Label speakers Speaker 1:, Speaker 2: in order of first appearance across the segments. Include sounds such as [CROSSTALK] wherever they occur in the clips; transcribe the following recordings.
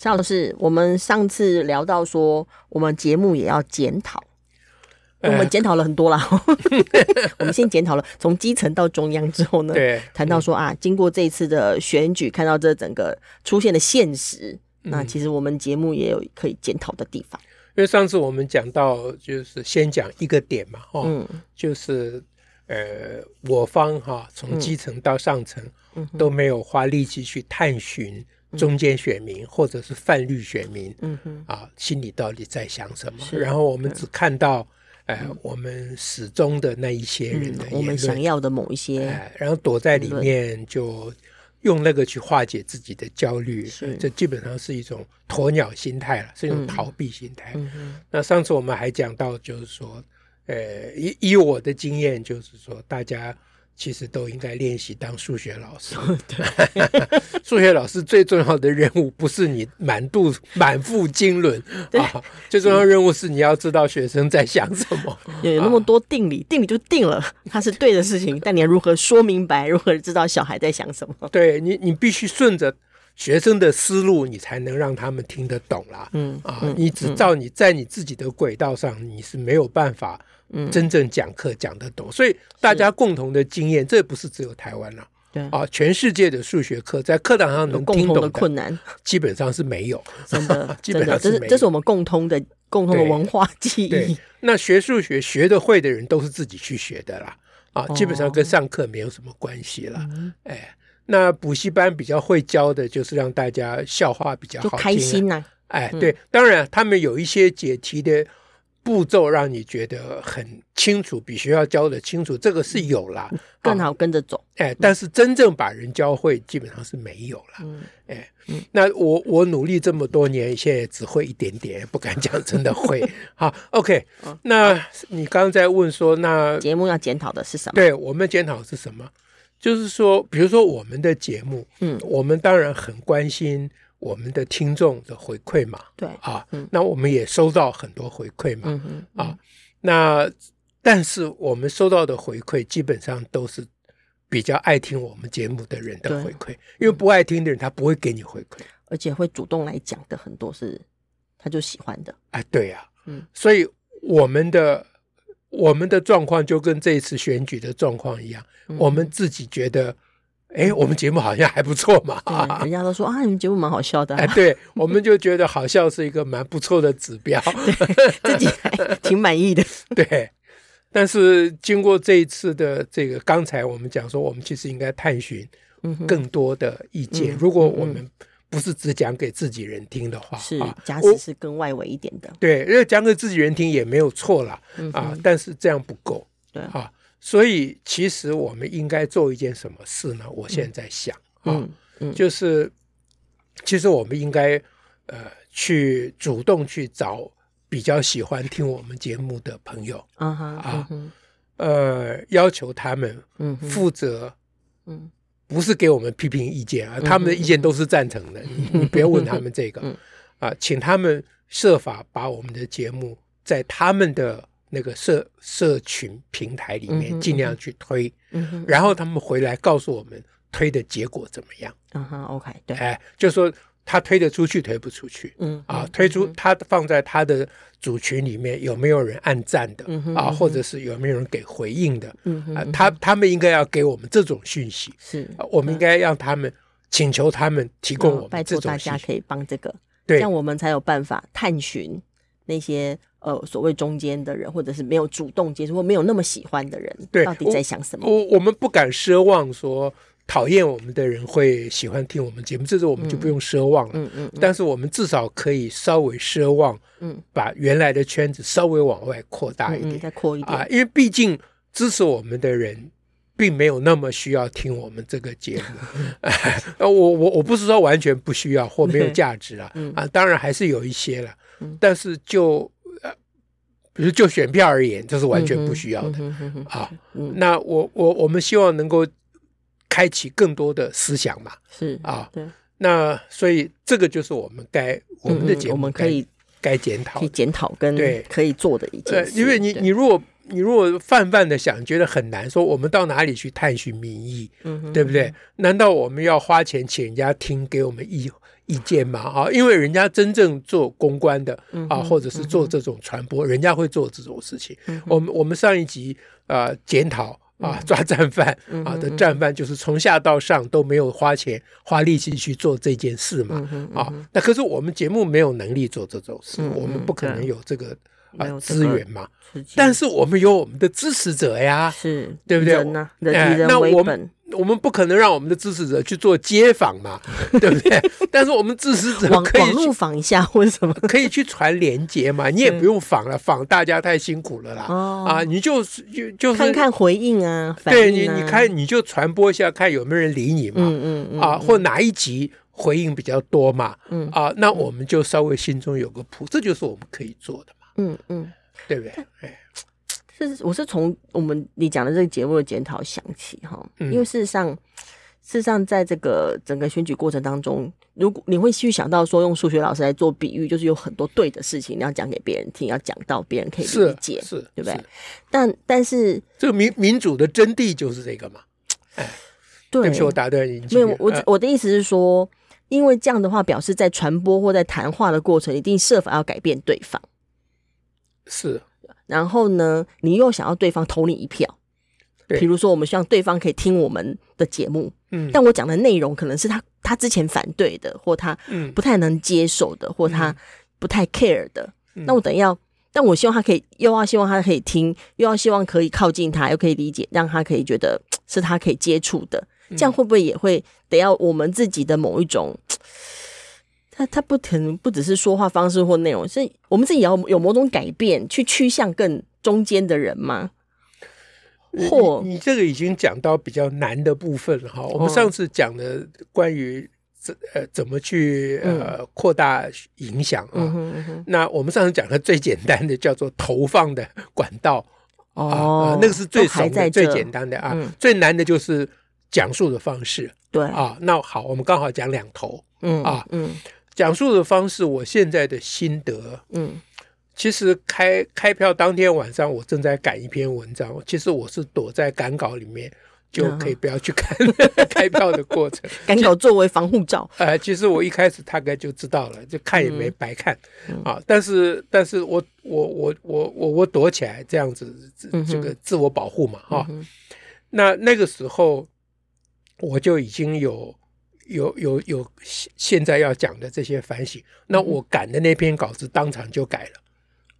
Speaker 1: 邵老师，我们上次聊到说，我们节目也要检讨，我们检讨了很多啦。[LAUGHS] [LAUGHS] 我们先检讨了从基层到中央之后呢，
Speaker 2: 对，
Speaker 1: 谈到说啊，经过这一次的选举，看到这整个出现的现实，那其实我们节目也有可以检讨的地方。
Speaker 2: 因为上次我们讲到，就是先讲一个点嘛，哈，嗯，就是呃，我方哈从基层到上层都没有花力气去探寻。中间选民或者是泛绿选民，嗯哼，啊，心里到底在想什么？然后我们只看到，哎，我们始终的那一些人的，
Speaker 1: 我们想要的某一些，
Speaker 2: 然后躲在里面就用那个去化解自己的焦虑，这基本上是一种鸵鸟心态了，是一种逃避心态。那上次我们还讲到，就是说，呃，以以我的经验，就是说大家。其实都应该练习当数学老师。对，[LAUGHS] 数学老师最重要的任务不是你满肚满腹经纶啊，最重要的任务是你要知道学生在想什么。
Speaker 1: 有有那么多定理，定理就定了，它是对的事情，[LAUGHS] 但你要如何说明白，如何知道小孩在想什么？
Speaker 2: 对你，你必须顺着学生的思路，你才能让他们听得懂啦。嗯啊，你只照你在你自己的轨道上，你是没有办法。真正讲课讲得懂，所以大家共同的经验，这不是只有台湾了，对。啊，全世界的数学课在课堂上能听懂的
Speaker 1: 困难，
Speaker 2: 基本上是没有，[LAUGHS]
Speaker 1: 真的，基本上是这是这是我们共通的共同的文化记忆。
Speaker 2: 那学数学学得会的人都是自己去学的啦，啊，基本上跟上课没有什么关系了。哎，那补习班比较会教的就是让大家笑话比较好听，
Speaker 1: 开心呐。
Speaker 2: 哎，对，当然他们有一些解题的。步骤让你觉得很清楚，比学校教的清楚，这个是有啦，
Speaker 1: 更好跟着走。
Speaker 2: 哎，但是真正把人教会，基本上是没有了。嗯，哎，那我我努力这么多年，现在只会一点点，不敢讲真的会。[LAUGHS] 好，OK。那你刚刚在问说，那
Speaker 1: 节目要检讨的是什么？
Speaker 2: 对，我们检讨是什么？就是说，比如说我们的节目，嗯，我们当然很关心。我们的听众的回馈嘛，
Speaker 1: 对。
Speaker 2: 啊，那我们也收到很多回馈嘛，嗯嗯。啊，那但是我们收到的回馈基本上都是比较爱听我们节目的人的回馈，因为不爱听的人他不会给你回馈，
Speaker 1: 而且会主动来讲的很多是他就喜欢的，
Speaker 2: 哎，对呀，嗯，所以我们的我们的状况就跟这一次选举的状况一样，嗯、我们自己觉得。哎，我们节目好像还不错嘛！
Speaker 1: 人家都说啊，你们节目蛮好笑的。
Speaker 2: 哎，对，我们就觉得好笑是一个蛮不错的指标，[LAUGHS]
Speaker 1: 自己还挺满意的。[LAUGHS]
Speaker 2: 对，但是经过这一次的这个，刚才我们讲说，我们其实应该探寻更多的意见。如果我们不是只讲给自己人听的话，
Speaker 1: 是假使是更外围一点的。
Speaker 2: 对，因为讲给自己人听也没有错啦。啊，但是这样不够。对啊。所以，其实我们应该做一件什么事呢？我现在想啊，就是其实我们应该呃去主动去找比较喜欢听我们节目的朋友啊，呃，要求他们负责，不是给我们批评意见啊，他们的意见都是赞成的，你不要问他们这个啊，请他们设法把我们的节目在他们的。那个社社群平台里面尽量去推，然后他们回来告诉我们推的结果怎么样？
Speaker 1: 嗯哼，OK，对，
Speaker 2: 哎，就说他推得出去，推不出去，嗯啊，推出他放在他的组群里面有没有人按赞的？啊，或者是有没有人给回应的？嗯啊，他他们应该要给我们这种讯息，是，我们应该让他们请求他们提供我们这种大
Speaker 1: 家可以帮这个，对，这样我们才有办法探寻那些。呃，所谓中间的人，或者是没有主动接触或没有那么喜欢的人，对，到底在想什么？
Speaker 2: 我我，我们不敢奢望说讨厌我们的人会喜欢听我们节目，这是我们就不用奢望了。嗯嗯。嗯嗯，但是我们至少可以稍微奢望，嗯，把原来的圈子稍微往外扩大一点，嗯嗯、
Speaker 1: 再扩一点啊。因为毕竟
Speaker 2: 支持我们的人并没有那么需要听我们这个节目。[LAUGHS] 呃、我我我不是说完全不需要或没有价值啊，嗯、啊，当然还是有一些了。嗯、但是就比如就选票而言，这是完全不需要的、嗯嗯嗯、啊。那我我我们希望能够开启更多的思想嘛，
Speaker 1: 是
Speaker 2: 啊，对。那所以这个就是我们该我们的节目、嗯、
Speaker 1: 我们可以
Speaker 2: 该检讨、
Speaker 1: 可以检讨跟对可以做的一件事。
Speaker 2: 因为你你如果你如果泛泛的想，觉得很难，说我们到哪里去探寻民意，嗯，对不对？难道我们要花钱请人家听给我们意意见吗？啊，因为人家真正做公关的啊，或者是做这种传播，人家会做这种事情。我们我们上一集啊检讨啊抓战犯啊的战犯，就是从下到上都没有花钱花力气去做这件事嘛啊。那可是我们节目没有能力做这种事，我们不可能有这个。啊，资源嘛，但是我们有我们的支持者呀，
Speaker 1: 是
Speaker 2: 对不对？
Speaker 1: 哎，
Speaker 2: 那我们我们不可能让我们的支持者去做街访嘛，[LAUGHS] 对不对？但是我们支持者可以
Speaker 1: 网路访一下或者什么，[LAUGHS]
Speaker 2: 可以去传连接嘛，你也不用访了，访大家太辛苦了啦。啊，你就就就是
Speaker 1: 看看回应啊，
Speaker 2: 对你你看你就传播一下，看有没有人理你嘛，嗯嗯啊，或哪一集回应比较多嘛，嗯。啊，那我们就稍微心中有个谱，这就是我们可以做的嘛。嗯嗯，对不对？哎，
Speaker 1: 是我是从我们你讲的这个节目的检讨想起哈，因为事实上，事实上在这个整个选举过程当中，如果你会去想到说用数学老师来做比喻，就是有很多对的事情你要讲给别人听，要讲到别人可以理解，
Speaker 2: 是，
Speaker 1: 对不对？但但是
Speaker 2: 这个民民主的真谛就是这个嘛？哎，对不起，我打断你，
Speaker 1: 没有，我我的意思是说，因为这样的话，表示在传播或在谈话的过程，一定设法要改变对方。
Speaker 2: 是，
Speaker 1: 然后呢，你又想要对方投你一票，比如说我们希望对方可以听我们的节目，嗯，但我讲的内容可能是他他之前反对的，或他不太能接受的，嗯、或他不太 care 的，嗯、那我等要，但我希望他可以，又要希望他可以听，又要希望可以靠近他，又可以理解，让他可以觉得是他可以接触的，这样会不会也会得要我们自己的某一种？他他不可能不只是说话方式或内容，是我们自己要有某种改变，去趋向更中间的人吗？或
Speaker 2: 你，你这个已经讲到比较难的部分了哈。哦、我们上次讲的关于怎呃怎么去呃扩大影响啊，嗯嗯嗯、那我们上次讲的最简单的叫做投放的管道哦、啊，那个是最熟的最简单的啊，嗯、最难的就是讲述的方式。
Speaker 1: 对
Speaker 2: 啊，那好，我们刚好讲两头，嗯啊嗯。讲述的方式，我现在的心得，嗯，其实开开票当天晚上，我正在赶一篇文章，其实我是躲在赶稿里面，就可以不要去看 [LAUGHS] 开票的过程。[LAUGHS]
Speaker 1: 赶稿作为防护罩，
Speaker 2: 呃，其实我一开始大概就知道了，就看也没白看、嗯、啊。但是，但是我我我我我我躲起来这样子，这个自我保护嘛，哈。那那个时候我就已经有。有有有，现在要讲的这些反省，那我赶的那篇稿子当场就改了。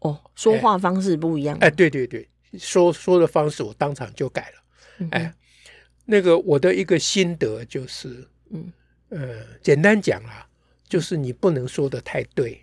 Speaker 1: 哦，说话方式不一样。
Speaker 2: 哎，对对对，说说的方式我当场就改了。哎，那个我的一个心得就是，嗯呃，简单讲啊，就是你不能说的太对。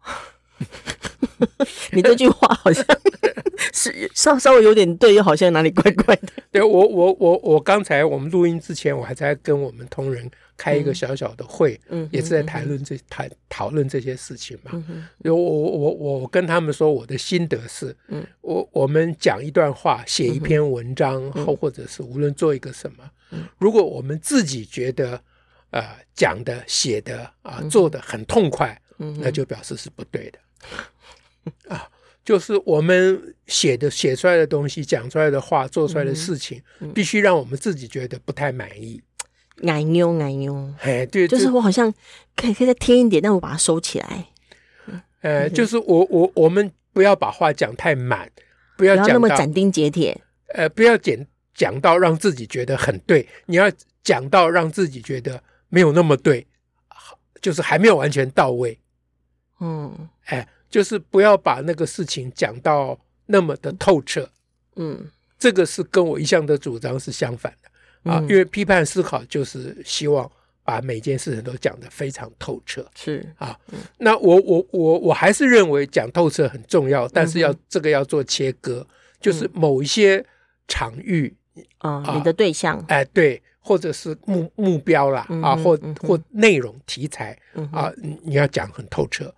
Speaker 2: [LAUGHS] [LAUGHS]
Speaker 1: 你这句话好像 [LAUGHS] 是稍稍微有点对，又好像哪里怪怪的。
Speaker 2: 对，我我我我刚才我们录音之前，我还在跟我们同仁开一个小小的会，嗯，也是在谈论这谈讨论这些事情嘛。嗯，我我我我跟他们说，我的心得是，嗯，我我们讲一段话，写一篇文章，或或者是无论做一个什么，嗯，如果我们自己觉得呃讲的写的啊做的很痛快，嗯，那就表示是不对的。啊，就是我们写的写出来的东西，讲出来的话，做出来的事情，嗯、必须让我们自己觉得不太满意。
Speaker 1: 哎呦哎呦，
Speaker 2: 哎，对，
Speaker 1: 就是我好像可以可以再添一点，但我把它收起来。
Speaker 2: 呃，就是我我我们不要把话讲太满，不要讲
Speaker 1: 那么斩钉截铁。
Speaker 2: 呃，不要讲讲到让自己觉得很对，你要讲到让自己觉得没有那么对，就是还没有完全到位。嗯，哎。就是不要把那个事情讲到那么的透彻，嗯，这个是跟我一向的主张是相反的。啊，因为批判思考就是希望把每件事情都讲得非常透彻，是。啊，那我我我我还是认为讲透彻很重要，但是要这个要做切割，就是某一些场域
Speaker 1: 啊，你的对象，
Speaker 2: 哎，对，或者是目目标啦，啊，或或内容题材啊，你要讲很透彻。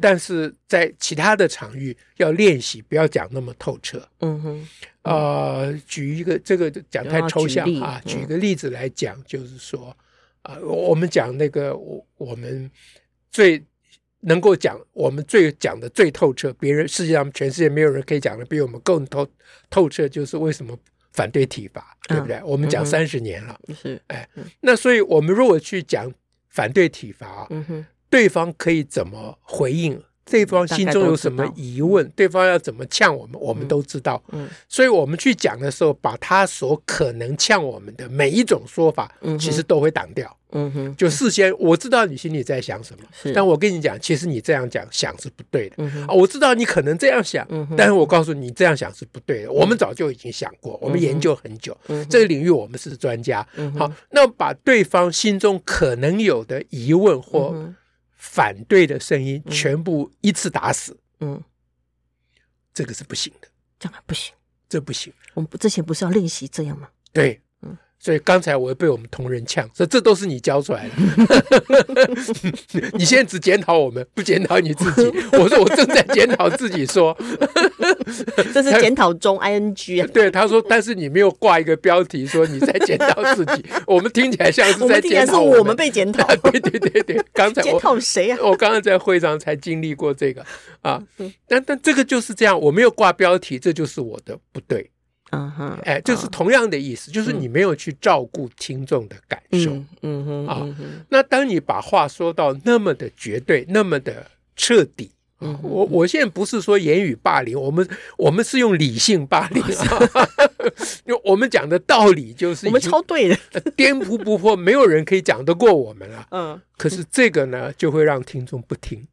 Speaker 2: 但是在其他的场域要练习，不要讲那么透彻。嗯哼，呃，举一个这个讲太抽象啊，举一个例子来讲，就是说啊，我们讲那个我我们最能够讲，我们最讲的最透彻，别人世界上全世界没有人可以讲的比我们更透透彻，就是为什么。反对体罚，对不对？我们讲三十年了，是。哎，那所以我们如果去讲反对体罚，对方可以怎么回应？对方心中有什么疑问？对方要怎么呛我们？我们都知道。所以我们去讲的时候，把他所可能呛我们的每一种说法，其实都会挡掉。嗯哼，就事先我知道你心里在想什么，但我跟你讲，其实你这样讲想是不对的。我知道你可能这样想，但是我告诉你这样想是不对的。我们早就已经想过，我们研究很久，嗯，这个领域我们是专家。嗯，好，那把对方心中可能有的疑问或反对的声音全部一次打死。嗯，这个是不行的，
Speaker 1: 这样不行，
Speaker 2: 这不行。
Speaker 1: 我们之前不是要练习这样吗？
Speaker 2: 对。所以刚才我又被我们同仁呛，说这都是你教出来的。[LAUGHS] 你现在只检讨我们，不检讨你自己。[LAUGHS] 我说我正在检讨自己，说 [LAUGHS]
Speaker 1: 这是检讨中 ing 啊。
Speaker 2: 对，他说，但是你没有挂一个标题说你在检讨自己，我们听起来像是在检讨
Speaker 1: 我们被检讨。
Speaker 2: 对对对对，刚才
Speaker 1: 检讨谁啊？
Speaker 2: 我刚刚在会上才经历过这个啊，但但这个就是这样，我没有挂标题，这就是我的不对。嗯哼，哎，就是同样的意思，就是你没有去照顾听众的感受，嗯哼啊。那当你把话说到那么的绝对，那么的彻底，嗯，我我现在不是说言语霸凌，我们我们是用理性霸凌啊，[LAUGHS] 因为我们讲的道理就是
Speaker 1: 我们超对的，
Speaker 2: 颠扑不破，没有人可以讲得过我们了。嗯，可是这个呢，就会让听众不听。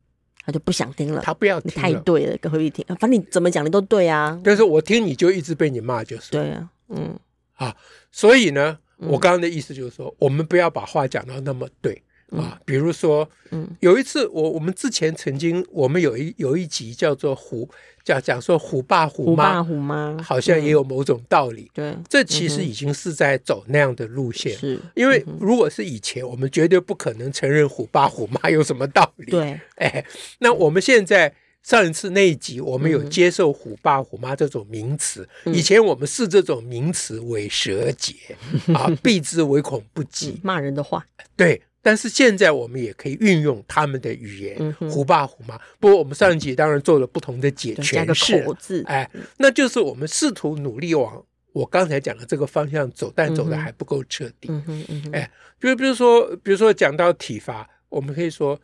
Speaker 1: 他就不想听了，
Speaker 2: 他不要听，
Speaker 1: 太对了，跟何必听？反正你怎么讲，你都对啊。
Speaker 2: 但是我听你就一直被你骂，就是
Speaker 1: 对啊，嗯。
Speaker 2: 啊，所以呢，我刚刚的意思就是说，我们不要把话讲到那么对啊。比如说，嗯，有一次我我们之前曾经我们有一有一集叫做虎。讲讲说虎爸虎妈
Speaker 1: 虎妈
Speaker 2: 好像也有某种道理。对，这其实已经是在走那样的路线。是，因为如果是以前，我们绝对不可能承认虎爸虎妈有什么道理。对，[LAUGHS] 哎，那我们现在上一次那一集，我们有接受虎爸虎妈这种名词。以前我们视这种名词为蛇节 [LAUGHS] 啊，避之唯恐不及。
Speaker 1: 骂人的话。
Speaker 2: 对。但是现在我们也可以运用他们的语言，虎爸虎妈。不过我们上一集当然做了不同的解诠释，哎，那就是我们试图努力往我刚才讲的这个方向走，但走的还不够彻底。嗯嗯哎，就比如说，比如说讲到体罚，我们可以说，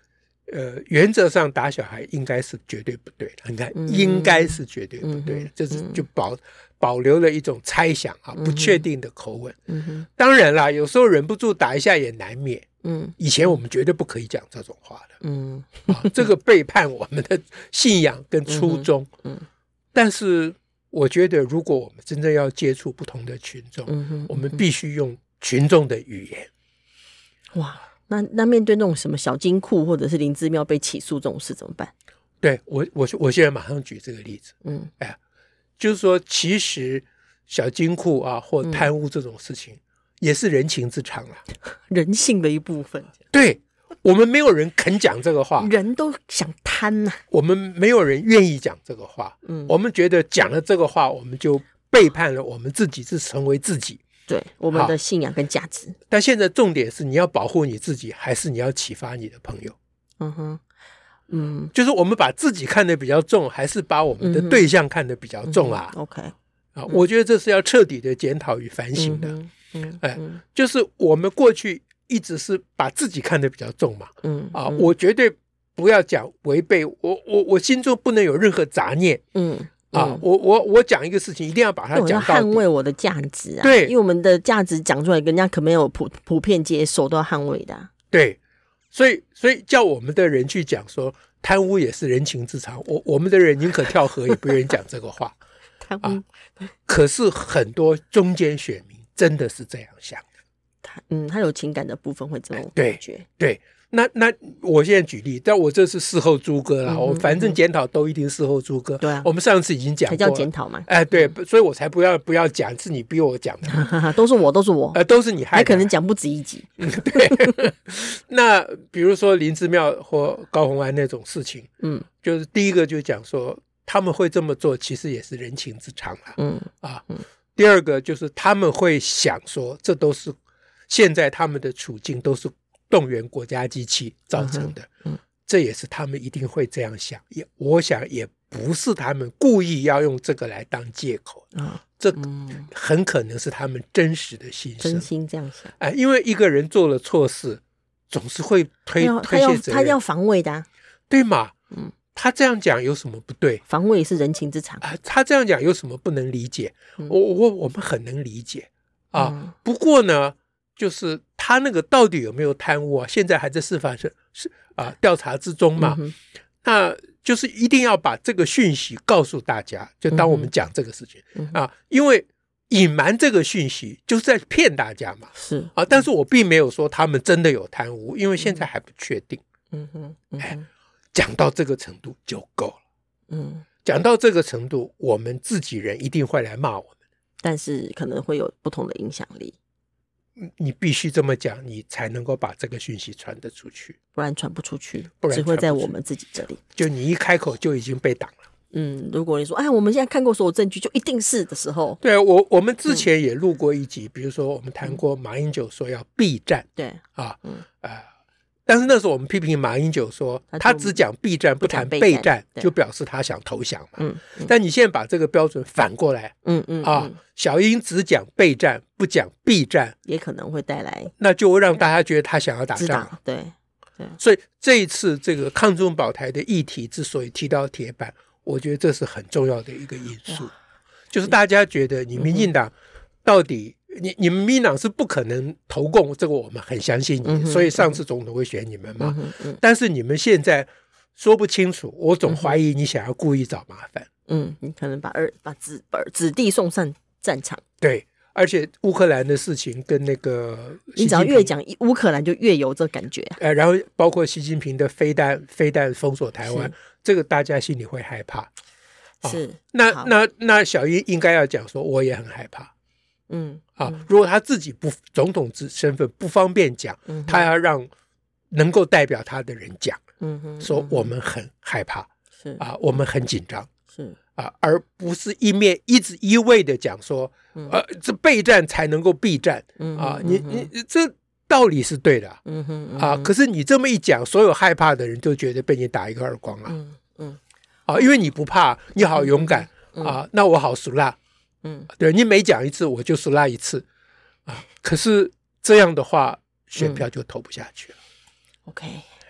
Speaker 2: 呃，原则上打小孩应该是绝对不对的。你看，应该是绝对不对的，就是就保保留了一种猜想啊，不确定的口吻。当然啦，有时候忍不住打一下也难免。嗯，以前我们绝对不可以讲这种话的，嗯，啊，这个背叛我们的信仰跟初衷，嗯，嗯，但是我觉得，如果我们真正要接触不同的群众，我们必须用群众的语言。
Speaker 1: 哇，那那面对那种什么小金库或者是林姿妙被起诉这种事怎么办？
Speaker 2: 对我，我我现在马上举这个例子，嗯，哎，就是说，其实小金库啊或贪污这种事情。嗯也是人情之常了，[LAUGHS]
Speaker 1: 人性的一部分。
Speaker 2: 对，我们没有人肯讲这个话，
Speaker 1: 人都想贪呐。
Speaker 2: 我们没有人愿意讲这个话。嗯，我们觉得讲了这个话，我们就背叛了我们自己，是成为自己。
Speaker 1: 对，我们的信仰跟价值。
Speaker 2: 但现在重点是，你要保护你自己，还是你要启发你的朋友？嗯哼，嗯，就是我们把自己看得比较重，还是把我们的对象看得比较重啊
Speaker 1: ？OK，
Speaker 2: 啊，我觉得这是要彻底的检讨与反省的。嗯，哎，就是我们过去一直是把自己看得比较重嘛，嗯啊，我绝对不要讲违背我，我我心中不能有任何杂念，嗯啊，我我我讲一个事情，一定要把它讲到
Speaker 1: 捍卫我的价值啊，
Speaker 2: 对，
Speaker 1: 因为我们的价值讲出来，人家可没有普普遍接受，都要捍卫的，
Speaker 2: 对，所以所以叫我们的人去讲说贪污也是人情之常，我我们的人宁可跳河也不愿意讲这个话，[LAUGHS] 贪污，可是很多中间选民。真的是这样想的，
Speaker 1: 他嗯，他有情感的部分会这么感觉，
Speaker 2: 对，对，那那我现在举例，但我这是事后诸葛啦。我反正检讨都一定事后诸葛。对啊，我们上次已经讲过，才
Speaker 1: 叫检讨嘛。
Speaker 2: 哎，对，所以我才不要不要讲，是你逼我讲的。[LAUGHS]
Speaker 1: 都是我，都是我。
Speaker 2: 呃，都是你害。还
Speaker 1: 可能讲不止一集。
Speaker 2: 嗯，对。[LAUGHS] 那比如说林之妙或高虹安那种事情，嗯，就是第一个就讲说他们会这么做，其实也是人情之常啊。嗯啊，第二个就是他们会想说，这都是现在他们的处境都是。动员国家机器造成的，嗯，这也是他们一定会这样想。也我想也不是他们故意要用这个来当借口啊，这很可能是他们真实的心声，
Speaker 1: 真心这样想。
Speaker 2: 哎，因为一个人做了错事，总是会推推卸责任，
Speaker 1: 他要防卫的，
Speaker 2: 对吗？嗯，他这样讲有什么不对？
Speaker 1: 防卫是人情之常
Speaker 2: 啊。他这样讲有什么不能理解？我我我们很能理解啊。不过呢，就是。他那个到底有没有贪污啊？现在还在司法是是啊调查之中嘛？嗯、那就是一定要把这个讯息告诉大家。就当我们讲这个事情、嗯、啊，因为隐瞒这个讯息就是在骗大家嘛。是啊，但是我并没有说他们真的有贪污，因为现在还不确定。嗯哼，哎，讲到这个程度就够了。嗯，讲到这个程度，我们自己人一定会来骂我们，
Speaker 1: 但是可能会有不同的影响力。
Speaker 2: 你必须这么讲，你才能够把这个讯息传得出去，
Speaker 1: 不然传不出去，不然只会在我们自己这里。
Speaker 2: 就你一开口就已经被挡了。
Speaker 1: 嗯，如果你说哎，我们现在看过所有证据，就一定是的时候，
Speaker 2: 对我，我们之前也录过一集，嗯、比如说我们谈过马英九说要避战，对啊，嗯啊。呃但是那时候我们批评马英九说，他只讲避战不谈备战，就表示他想投降嘛。嗯，但你现在把这个标准反过来，嗯嗯啊，小英只讲备战不讲避战，
Speaker 1: 也可能会带来，
Speaker 2: 那就会让大家觉得他想要打仗。
Speaker 1: 对对，
Speaker 2: 所以这一次这个抗中保台的议题之所以提到铁板，我觉得这是很重要的一个因素，就是大家觉得你民进党到底。你你们民进党是不可能投共，这个我们很相信你，嗯、所以上次总统会选你们嘛。但是你们现在说不清楚，我总怀疑你想要故意找麻烦。
Speaker 1: 嗯，你可能把儿把子把子弟送上战场。
Speaker 2: 对，而且乌克兰的事情跟那个，
Speaker 1: 你只要越讲乌克兰，就越有这感觉、啊。
Speaker 2: 呃，然后包括习近平的飞弹飞弹封锁台湾，这个大家心里会害怕。是，哦、那那那小英应该要讲说，我也很害怕。嗯，啊，如果他自己不总统之身份不方便讲，嗯、他要让能够代表他的人讲，嗯哼，说我们很害怕，是。啊，我们很紧张，是。啊，而不是一面一直一味的讲说，嗯、呃，这备战才能够避战，嗯啊，你你这道理是对的，嗯哼，嗯啊，可是你这么一讲，所有害怕的人就觉得被你打一个耳光了，嗯嗯，啊，因为你不怕，你好勇敢，嗯、啊，那我好俗辣。嗯，对，你每讲一次，我就是拉一次啊。可是这样的话，选票就投不下去了。
Speaker 1: 嗯、OK，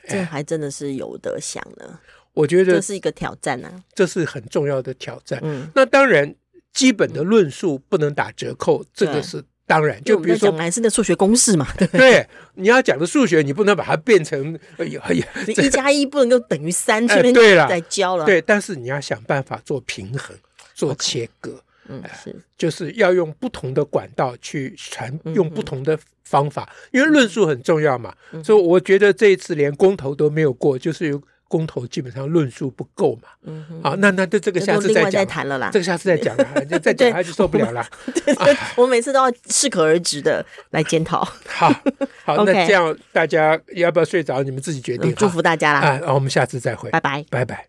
Speaker 1: 这还真的是有得想呢。
Speaker 2: 我觉得
Speaker 1: 这是一个挑战啊，
Speaker 2: 这是很重要的挑战。嗯，那当然，基本的论述不能打折扣，嗯、这个是当然。就比如说，
Speaker 1: 还是的数学公式嘛。[LAUGHS]
Speaker 2: 对，你要讲的数学，你不能把它变成哎呀哎呀，
Speaker 1: 一加一不能够等于三，这边
Speaker 2: 对了，
Speaker 1: 再教了。
Speaker 2: 对，但是你要想办法做平衡，做切割。嗯，是，就是要用不同的管道去传，用不同的方法，因为论述很重要嘛。所以我觉得这一次连公投都没有过，就是有公投基本上论述不够嘛。嗯，好，那那这这个下次再讲
Speaker 1: 谈了啦，
Speaker 2: 这个下次再讲 [LAUGHS] 了，就再讲下去受不了了。
Speaker 1: 我每次都要适可而止的来检讨。
Speaker 2: 好，好，那这样大家要不要睡着？你们自己决定。
Speaker 1: 祝福大家啦！
Speaker 2: 啊，我们下次再会，
Speaker 1: 拜拜，
Speaker 2: 拜拜。